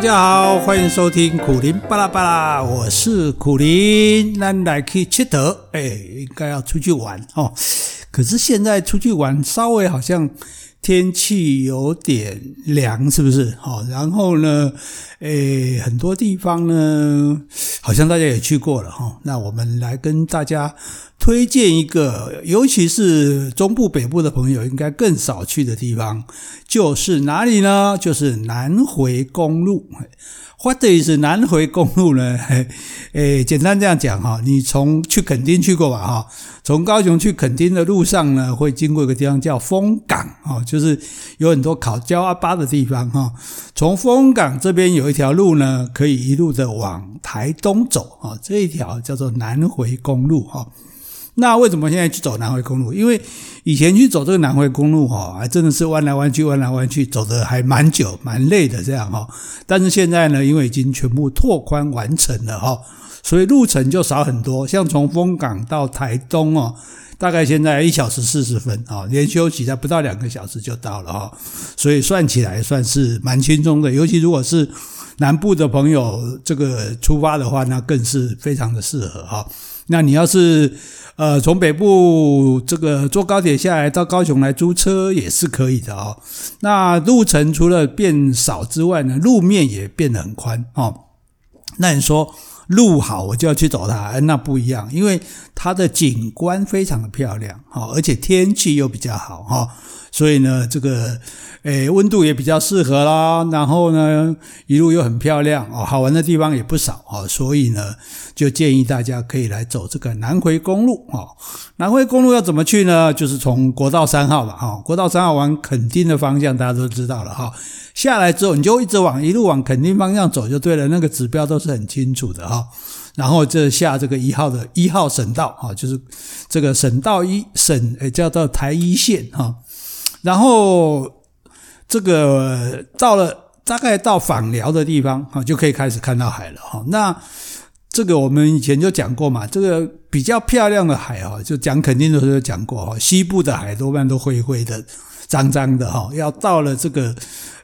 大家好，欢迎收听苦苓巴拉巴拉，我是苦苓，咱来去佚佗，哎，应该要出去玩哦。可是现在出去玩，稍微好像。天气有点凉，是不是？好，然后呢，诶，很多地方呢，好像大家也去过了哈。那我们来跟大家推荐一个，尤其是中部、北部的朋友应该更少去的地方，就是哪里呢？就是南回公路。What is 南回公路呢？诶，简单这样讲哈，你从去垦丁去过吧哈？从高雄去垦丁的路上呢，会经过一个地方叫枫港啊，就是有很多烤焦阿巴的地方哈。从枫港这边有一条路呢，可以一路的往台东走啊，这一条叫做南回公路哈。那为什么现在去走南回公路？因为以前去走这个南回公路哈，还真的是弯来弯去，弯来弯去，走得还蛮久，蛮累的这样哈。但是现在呢，因为已经全部拓宽完成了哈，所以路程就少很多。像从丰港到台东哦，大概现在一小时四十分啊，连休息在不到两个小时就到了哈。所以算起来算是蛮轻松的，尤其如果是南部的朋友这个出发的话，那更是非常的适合哈。那你要是呃，从北部这个坐高铁下来到高雄来租车也是可以的哦。那路程除了变少之外呢，路面也变得很宽哦。那你说路好，我就要去走它？那不一样，因为它的景观非常的漂亮哈，而且天气又比较好哈。所以呢，这个诶温度也比较适合啦，然后呢，一路又很漂亮哦，好玩的地方也不少哦，所以呢，就建议大家可以来走这个南回公路哦。南回公路要怎么去呢？就是从国道三号吧，哈，国道三号往垦丁的方向，大家都知道了哈。下来之后，你就一直往一路往垦丁方向走就对了，那个指标都是很清楚的哈。然后这下这个一号的一号省道啊，就是这个省道一省诶叫做台一线哈。然后这个到了大概到访寮的地方啊，就可以开始看到海了哈。那这个我们以前就讲过嘛，这个比较漂亮的海哈，就讲肯定的时候讲过哈，西部的海多半都灰灰的、脏脏的哈。要到了这个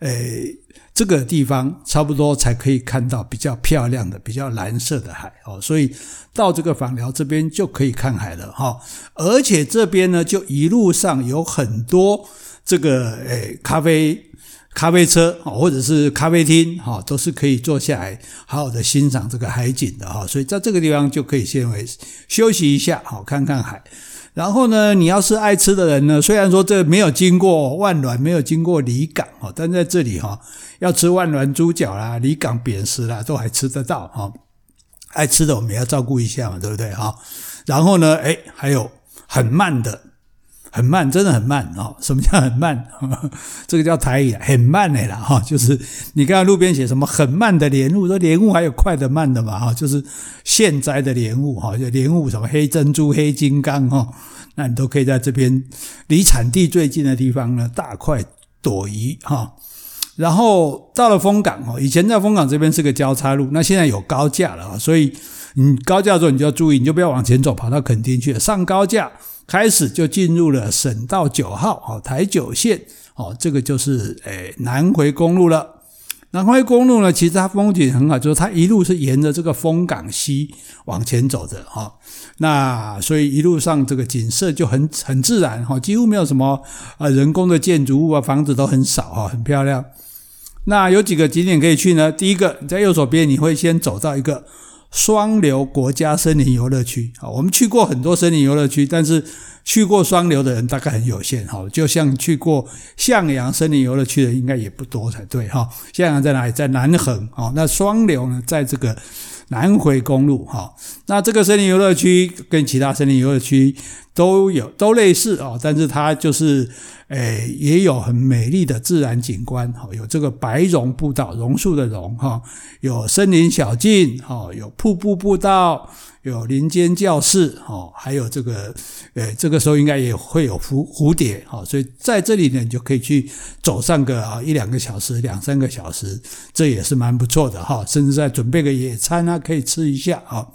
诶这个地方，差不多才可以看到比较漂亮的、比较蓝色的海哦。所以到这个枋寮这边就可以看海了哈。而且这边呢，就一路上有很多。这个诶，咖啡咖啡车或者是咖啡厅哈，都是可以坐下来好好的欣赏这个海景的哈。所以在这个地方就可以先为休息一下，好看看海。然后呢，你要是爱吃的人呢，虽然说这没有经过万峦，没有经过离港哦，但在这里哈，要吃万峦猪脚啦、离港扁食啦，都还吃得到哈。爱吃的我们也要照顾一下嘛，对不对哈？然后呢，哎，还有很慢的。很慢，真的很慢哦。什么叫很慢？这个叫台语，很慢的啦哈。就是你看路边写什么很慢的莲雾，说莲雾还有快的慢的嘛哈。就是现摘的莲雾哈，就莲雾什么黑珍珠、黑金刚哈，那你都可以在这边离产地最近的地方呢，大快朵颐哈。然后到了枫港哦，以前在枫港这边是个交叉路，那现在有高架了，所以你高架的时候你就要注意，你就不要往前走，跑到垦丁去了，上高架。开始就进入了省道九号，哦，台九线，哦，这个就是诶南回公路了。南回公路呢，其实它风景很好，就是它一路是沿着这个风港溪往前走的，哈。那所以一路上这个景色就很很自然，哈，几乎没有什么呃人工的建筑物啊，房子都很少，哈，很漂亮。那有几个景点可以去呢？第一个，你在右手边你会先走到一个。双流国家森林游乐区啊，我们去过很多森林游乐区，但是去过双流的人大概很有限哈。就像去过向阳森林游乐区的应该也不多才对哈。向阳在哪里？在南横啊。那双流呢，在这个南回公路哈。那这个森林游乐区跟其他森林游乐区都有都类似啊，但是它就是。诶，也有很美丽的自然景观，哈，有这个白榕步道，榕树的榕，哈，有森林小径，哈，有瀑布步道，有林间教室，哈，还有这个，诶，这个时候应该也会有蝴蝴蝶，哈，所以在这里呢，你就可以去走上个啊一两个小时，两三个小时，这也是蛮不错的，哈，甚至在准备个野餐啊，可以吃一下，哈。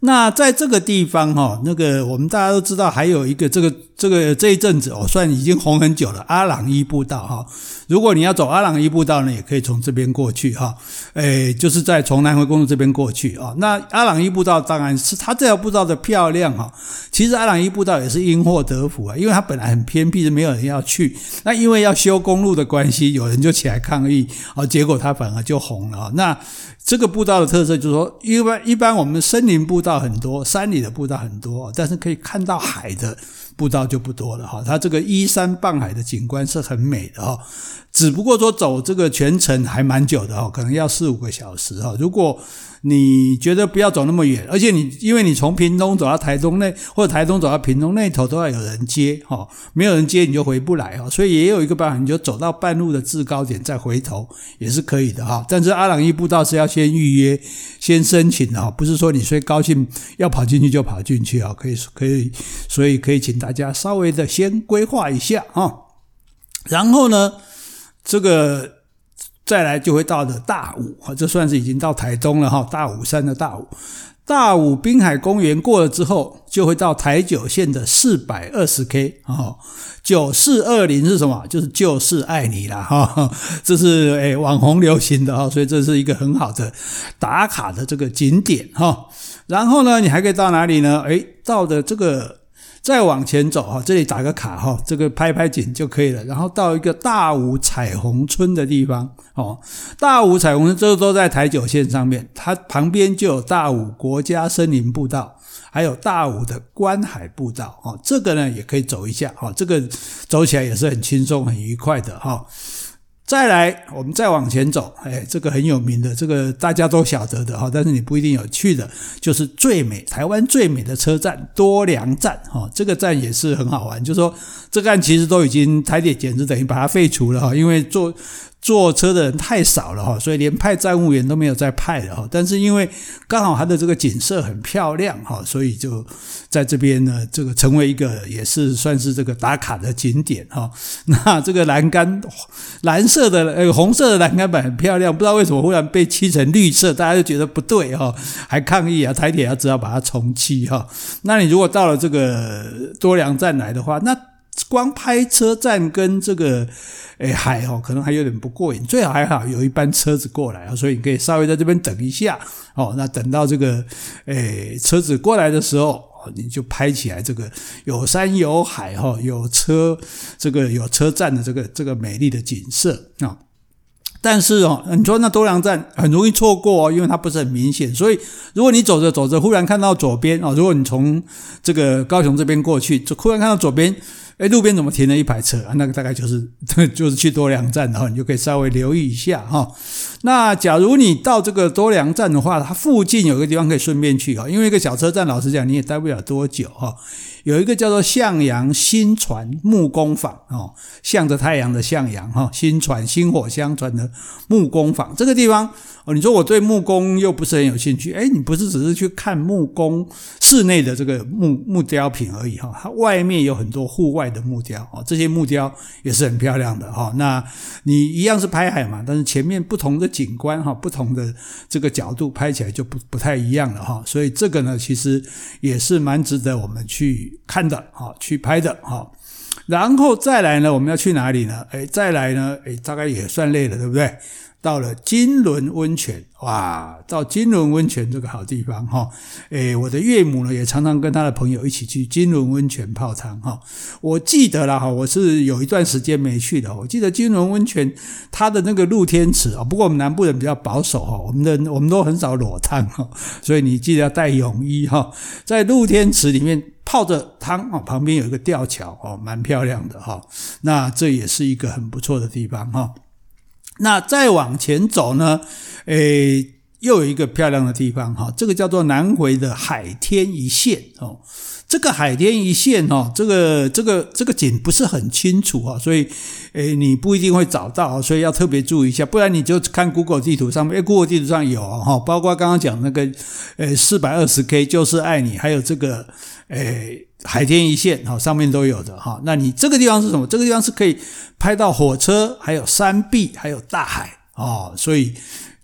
那在这个地方哈，那个我们大家都知道，还有一个这个这个这一阵子哦，算已经红很久了，阿朗伊步道哈。如果你要走阿朗伊步道呢，也可以从这边过去哈。诶，就是在从南回公路这边过去啊。那阿朗伊步道当然是它这条步道的漂亮哈。其实阿朗伊步道也是因祸得福啊，因为它本来很偏僻，是没有人要去。那因为要修公路的关系，有人就起来抗议啊，结果它反而就红了啊。那这个步道的特色就是说，一般一般我们森林步道很多，山里的步道很多，但是可以看到海的步道就不多了哈。它这个依山傍海的景观是很美的哈，只不过说走这个全程还蛮久的哈，可能要四五个小时哈。如果你觉得不要走那么远，而且你因为你从屏东走到台东那，或者台东走到屏东那头都要有人接哈，没有人接你就回不来哈，所以也有一个办法，你就走到半路的制高点再回头也是可以的哈。但是阿朗壹步道是要先预约、先申请的哈，不是说你随高兴要跑进去就跑进去啊，可以可以，所以可以请大家稍微的先规划一下啊，然后呢，这个。再来就会到的大武，这算是已经到台东了哈。大武山的大武，大武滨海公园过了之后，就会到台九线的四百二十 K 哦。九四二零是什么？就是就是爱你啦哈。这是诶网红流行的哈，所以这是一个很好的打卡的这个景点哈。然后呢，你还可以到哪里呢？诶到的这个。再往前走哈，这里打个卡哈，这个拍拍景就可以了。然后到一个大武彩虹村的地方哦，大武彩虹村这都在台九线上面，它旁边就有大武国家森林步道，还有大武的观海步道哦，这个呢也可以走一下哈，这个走起来也是很轻松很愉快的哈。再来，我们再往前走，哎，这个很有名的，这个大家都晓得的哈，但是你不一定有去的，就是最美台湾最美的车站多良站哈，这个站也是很好玩，就是说这个站其实都已经台铁简直等于把它废除了哈，因为做。坐车的人太少了哈，所以连派站务员都没有再派了哈。但是因为刚好它的这个景色很漂亮哈，所以就在这边呢，这个成为一个也是算是这个打卡的景点哈。那这个栏杆蓝色的呃红色的栏杆板很漂亮，不知道为什么忽然被漆成绿色，大家就觉得不对哈，还抗议啊，台铁要知道把它重漆哈。那你如果到了这个多良站来的话，那光拍车站跟这个。诶海哦，可能还有点不过瘾，最好还好有一班车子过来啊，所以你可以稍微在这边等一下哦。那等到这个诶车子过来的时候，你就拍起来这个有山有海哈，有车这个有车站的这个这个美丽的景色啊。但是哦，你说那多良站很容易错过哦，因为它不是很明显，所以如果你走着走着忽然看到左边哦，如果你从这个高雄这边过去，就忽然看到左边。哎，路边怎么停了一排车？那个大概就是，就是去多良站的话，你就可以稍微留意一下哈。那假如你到这个多良站的话，它附近有个地方可以顺便去哈，因为一个小车站，老实讲你也待不了多久哈。有一个叫做向阳新传木工坊哦，向着太阳的向阳哈，新传薪火相传的木工坊这个地方哦，你说我对木工又不是很有兴趣，哎，你不是只是去看木工室内的这个木木雕品而已哈，它外面有很多户外的木雕哦，这些木雕也是很漂亮的哈。那你一样是拍海嘛，但是前面不同的景观哈，不同的这个角度拍起来就不不太一样了哈，所以这个呢，其实也是蛮值得我们去。看的哈，去拍的，然后再来呢，我们要去哪里呢？诶，再来呢，诶，大概也算累了，对不对？到了金轮温泉，哇，到金轮温泉这个好地方哈，诶，我的岳母呢也常常跟他的朋友一起去金轮温泉泡汤哈。我记得了哈，我是有一段时间没去的，我记得金轮温泉它的那个露天池啊，不过我们南部人比较保守哈，我们的我们都很少裸汤哈，所以你记得要带泳衣哈，在露天池里面。泡着汤哦，旁边有一个吊桥哦，蛮漂亮的哈。那这也是一个很不错的地方哈。那再往前走呢，诶，又有一个漂亮的地方哈。这个叫做南回的海天一线哦。这个海天一线哦，这个这个这个景不是很清楚啊，所以诶，你不一定会找到，所以要特别注意一下。不然你就看 Google 地图上面，诶，Google 地图上有哈，包括刚刚讲那个呃四百二十 K 就是爱你，还有这个。诶，海天一线哈，上面都有的哈。那你这个地方是什么？这个地方是可以拍到火车，还有山壁，还有大海哦。所以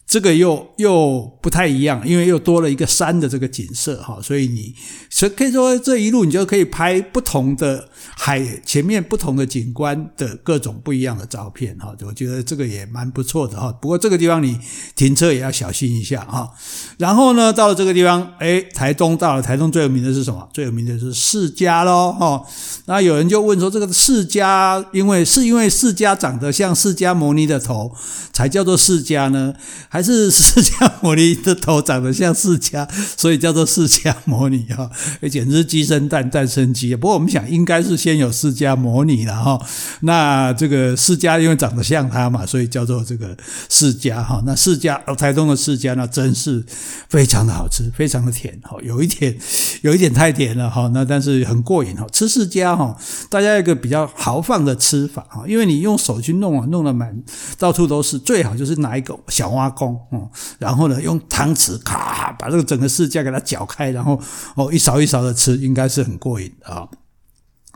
这个又又不太一样，因为又多了一个山的这个景色哈，所以你所以可以说这一路你就可以拍不同的海前面不同的景观的各种不一样的照片哈，我觉得这个也蛮不错的哈。不过这个地方你停车也要小心一下哈。然后呢，到了这个地方，哎，台东到了，台东最有名的是什么？最有名的是释迦喽哈。那有人就问说，这个释迦，因为是因为释迦长得像释迦牟尼的头，才叫做释迦呢？还是释迦牟尼的头长得像释迦，所以叫做释迦牟尼哈，简直是鸡生蛋，蛋生鸡。不过我们想，应该是先有释迦牟尼了哈。那这个释迦因为长得像他嘛，所以叫做这个释迦哈。那释迦，台东的释迦那真是非常的好吃，非常的甜哈，有一点有一点太甜了哈。那但是很过瘾哈，吃释迦哈，大家一个比较豪放的吃法哈，因为你用手去弄啊，弄得满到处都是，最好就是拿一个小挖哦，然后呢，用汤匙咔把这个整个世界给它搅开，然后哦一勺一勺的吃，应该是很过瘾的啊。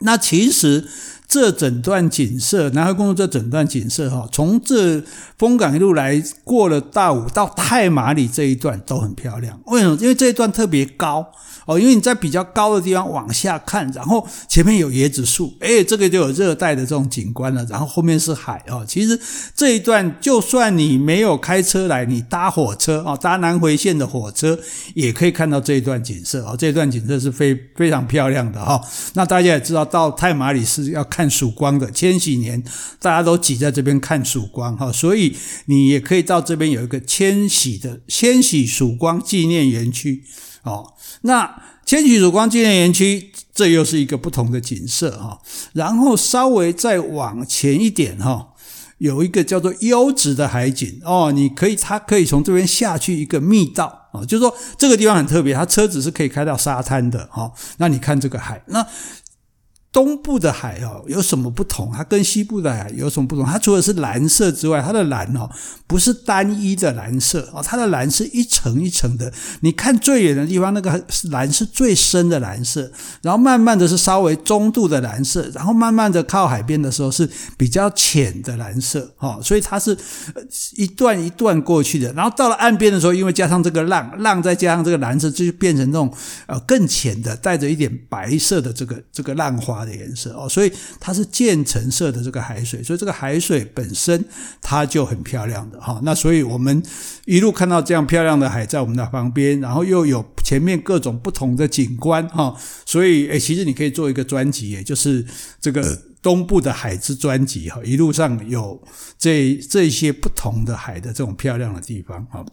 那其实这整段景色，南海公路这整段景色哈，从这枫港一路来过了大武到太麻里这一段都很漂亮。为什么？因为这一段特别高。哦，因为你在比较高的地方往下看，然后前面有椰子树，诶，这个就有热带的这种景观了。然后后面是海哦。其实这一段就算你没有开车来，你搭火车啊，搭南回线的火车也可以看到这一段景色哦。这一段景色是非非常漂亮的哈。那大家也知道，到太马里是要看曙光的，千禧年大家都挤在这边看曙光哈，所以你也可以到这边有一个千禧的千禧曙光纪念园区。哦，那千禧曙光纪念园区，这又是一个不同的景色哈。然后稍微再往前一点哈，有一个叫做优质的海景哦，你可以，它可以从这边下去一个密道啊，就是说这个地方很特别，它车子是可以开到沙滩的哈。那你看这个海，那。东部的海哦，有什么不同？它跟西部的海有什么不同？它除了是蓝色之外，它的蓝哦不是单一的蓝色哦，它的蓝是一层一层的。你看最远的地方，那个蓝是最深的蓝色，然后慢慢的是稍微中度的蓝色，然后慢慢的靠海边的时候是比较浅的蓝色哦，所以它是一段一段过去的。然后到了岸边的时候，因为加上这个浪，浪再加上这个蓝色，就变成那种呃更浅的，带着一点白色的这个这个浪花。的颜色哦，所以它是渐层色的这个海水，所以这个海水本身它就很漂亮的哈。那所以我们一路看到这样漂亮的海在我们的旁边，然后又有前面各种不同的景观哈，所以诶，其实你可以做一个专辑，也就是这个东部的海之专辑哈，一路上有这这些不同的海的这种漂亮的地方哈。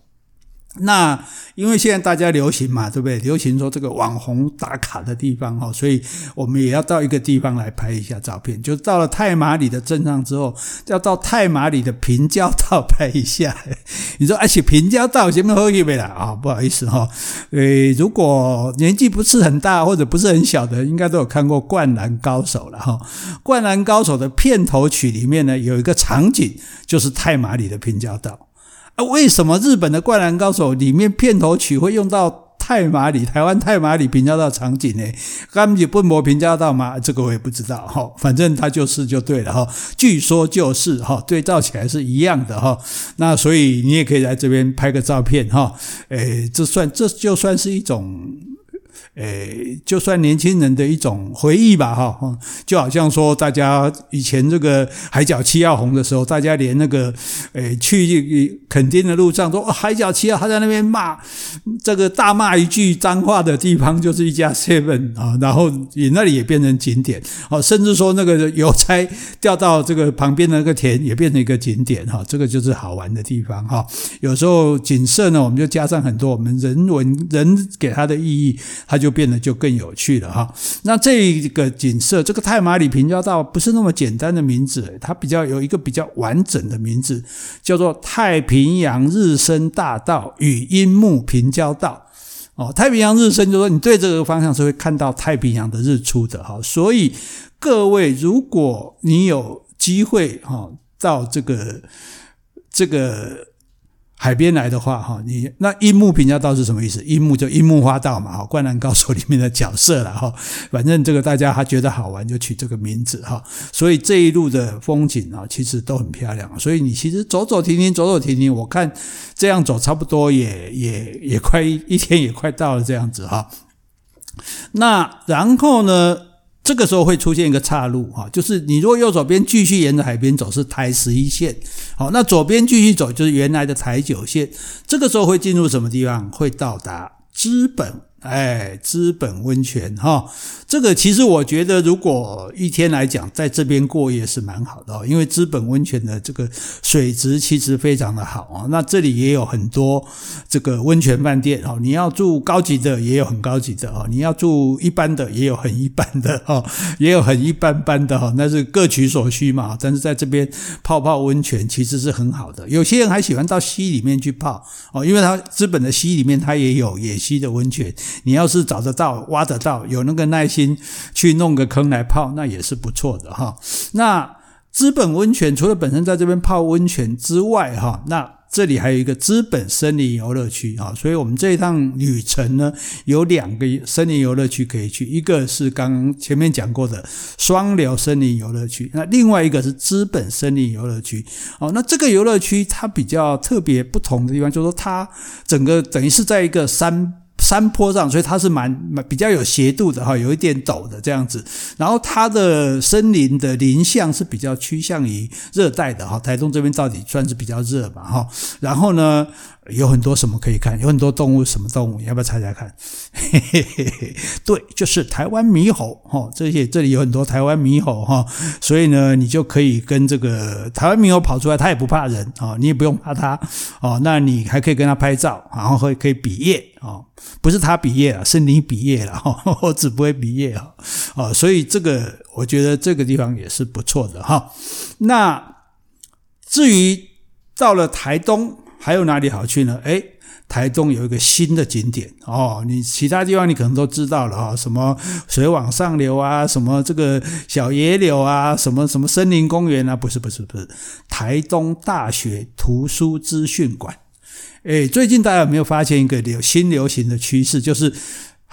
那因为现在大家流行嘛，对不对？流行说这个网红打卡的地方哈，所以我们也要到一个地方来拍一下照片。就到了太马里的镇上之后，要到太马里的平交道拍一下。你说而且平交道前面喝一杯了啊？不好意思哈，诶，如果年纪不是很大或者不是很小的，应该都有看过《灌篮高手》了哈。《灌篮高手》的片头曲里面呢，有一个场景就是太马里的平交道。啊，为什么日本的《灌篮高手》里面片头曲会用到太麻里、台湾太麻里评价到场景呢？他们也不摸平交道吗？这个我也不知道哈，反正它就是就对了哈。据说就是哈，对照起来是一样的哈。那所以你也可以来这边拍个照片哈。诶，这算这就算是一种。诶，就算年轻人的一种回忆吧，哈，就好像说，大家以前这个海角七号红的时候，大家连那个诶去垦丁的路上说，海角七号他在那边骂这个大骂一句脏话的地方，就是一家 seven 啊，然后你那里也变成景点，哦，甚至说那个邮差掉到这个旁边的那个田也变成一个景点，哈，这个就是好玩的地方，哈。有时候景色呢，我们就加上很多我们人文人给它的意义，它就。变得就更有趣了哈。那这个景色，这个太马里平交道不是那么简单的名字，它比较有一个比较完整的名字，叫做太平洋日升大道与樱木平交道。哦，太平洋日升就是说你对这个方向是会看到太平洋的日出的哈。所以各位，如果你有机会哈到这个这个海边来的话，哈，你那樱木平交道是什么意思？樱木就樱木花道嘛，哈，灌篮高手里面的角色了，哈。反正这个大家还觉得好玩，就取这个名字，哈。所以这一路的风景啊，其实都很漂亮。所以你其实走走停停，走走停停，我看这样走差不多也也也快一天也快到了这样子，哈。那然后呢？这个时候会出现一个岔路哈，就是你如果右手边继续沿着海边走是台十一线，好，那左边继续走就是原来的台九线，这个时候会进入什么地方？会到达资本。哎，资本温泉哈，这个其实我觉得，如果一天来讲，在这边过夜是蛮好的，因为资本温泉的这个水质其实非常的好啊。那这里也有很多这个温泉饭店哦，你要住高级的也有很高级的哦，你要住一般的也有很一般的哦，也有很一般般的哈，那是各取所需嘛。但是在这边泡泡温泉其实是很好的，有些人还喜欢到溪里面去泡哦，因为它资本的溪里面它也有野溪的温泉。你要是找得到、挖得到，有那个耐心去弄个坑来泡，那也是不错的哈。那资本温泉除了本身在这边泡温泉之外，哈，那这里还有一个资本森林游乐区啊。所以我们这一趟旅程呢，有两个森林游乐区可以去，一个是刚刚前面讲过的双流森林游乐区，那另外一个是资本森林游乐区。哦，那这个游乐区它比较特别不同的地方，就是说它整个等于是在一个山。山坡上，所以它是蛮蛮比较有斜度的哈，有一点陡的这样子。然后它的森林的林相是比较趋向于热带的哈，台东这边到底算是比较热嘛哈。然后呢，有很多什么可以看，有很多动物，什么动物？你要不要猜猜看？嘿嘿嘿嘿，对，就是台湾猕猴哈。这些这里有很多台湾猕猴哈，所以呢，你就可以跟这个台湾猕猴跑出来，它也不怕人啊，你也不用怕它哦。那你还可以跟它拍照，然后会可以比耶啊，不是它比耶啊，是你比耶了哈，我只不会比耶啊。哦，所以这个我觉得这个地方也是不错的哈。那至于到了台东。还有哪里好去呢？诶，台东有一个新的景点哦，你其他地方你可能都知道了哈，什么水往上流啊，什么这个小野柳啊，什么什么森林公园啊，不是不是不是，台东大学图书资讯馆。诶，最近大家有没有发现一个流新流行的趋势，就是？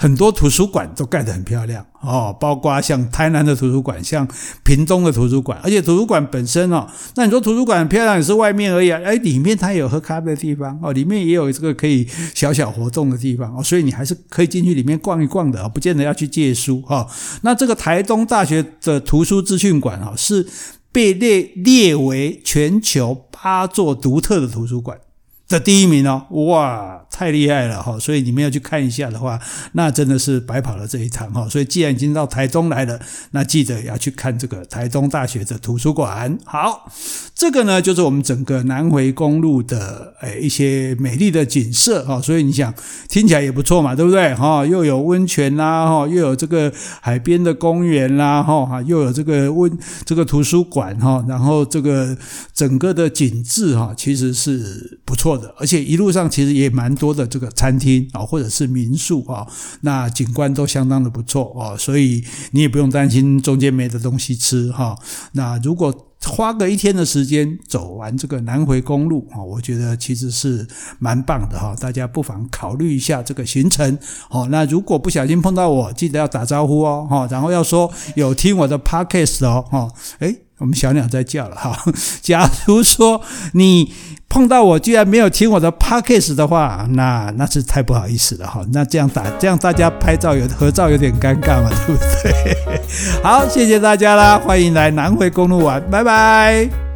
很多图书馆都盖得很漂亮哦，包括像台南的图书馆，像屏东的图书馆，而且图书馆本身哦，那你说图书馆很漂亮也是外面而已啊，诶，里面它也有喝咖啡的地方哦，里面也有这个可以小小活动的地方哦，所以你还是可以进去里面逛一逛的，不见得要去借书哈。那这个台东大学的图书资讯馆啊，是被列列为全球八座独特的图书馆的第一名哦，哇，太厉害了哈！所以你们要去看一下的话，那真的是白跑了这一趟哈。所以既然已经到台东来了，那记得要去看这个台东大学的图书馆。好，这个呢就是我们整个南回公路的诶一些美丽的景色哈。所以你想听起来也不错嘛，对不对哈？又有温泉啦哈，又有这个海边的公园啦哈，又有这个温这个图书馆哈，然后这个整个的景致哈，其实是不错的。而且一路上其实也蛮多的这个餐厅啊，或者是民宿啊，那景观都相当的不错哦，所以你也不用担心中间没的东西吃哈。那如果花个一天的时间走完这个南回公路啊，我觉得其实是蛮棒的哈。大家不妨考虑一下这个行程哦。那如果不小心碰到我，记得要打招呼哦哈，然后要说有听我的 podcast 哦哈。诶，我们小鸟在叫了哈。假如说你。碰到我居然没有听我的 podcast 的话，那那是太不好意思了哈。那这样打这样大家拍照有合照有点尴尬嘛，对不对？好，谢谢大家啦，欢迎来南回公路玩，拜拜。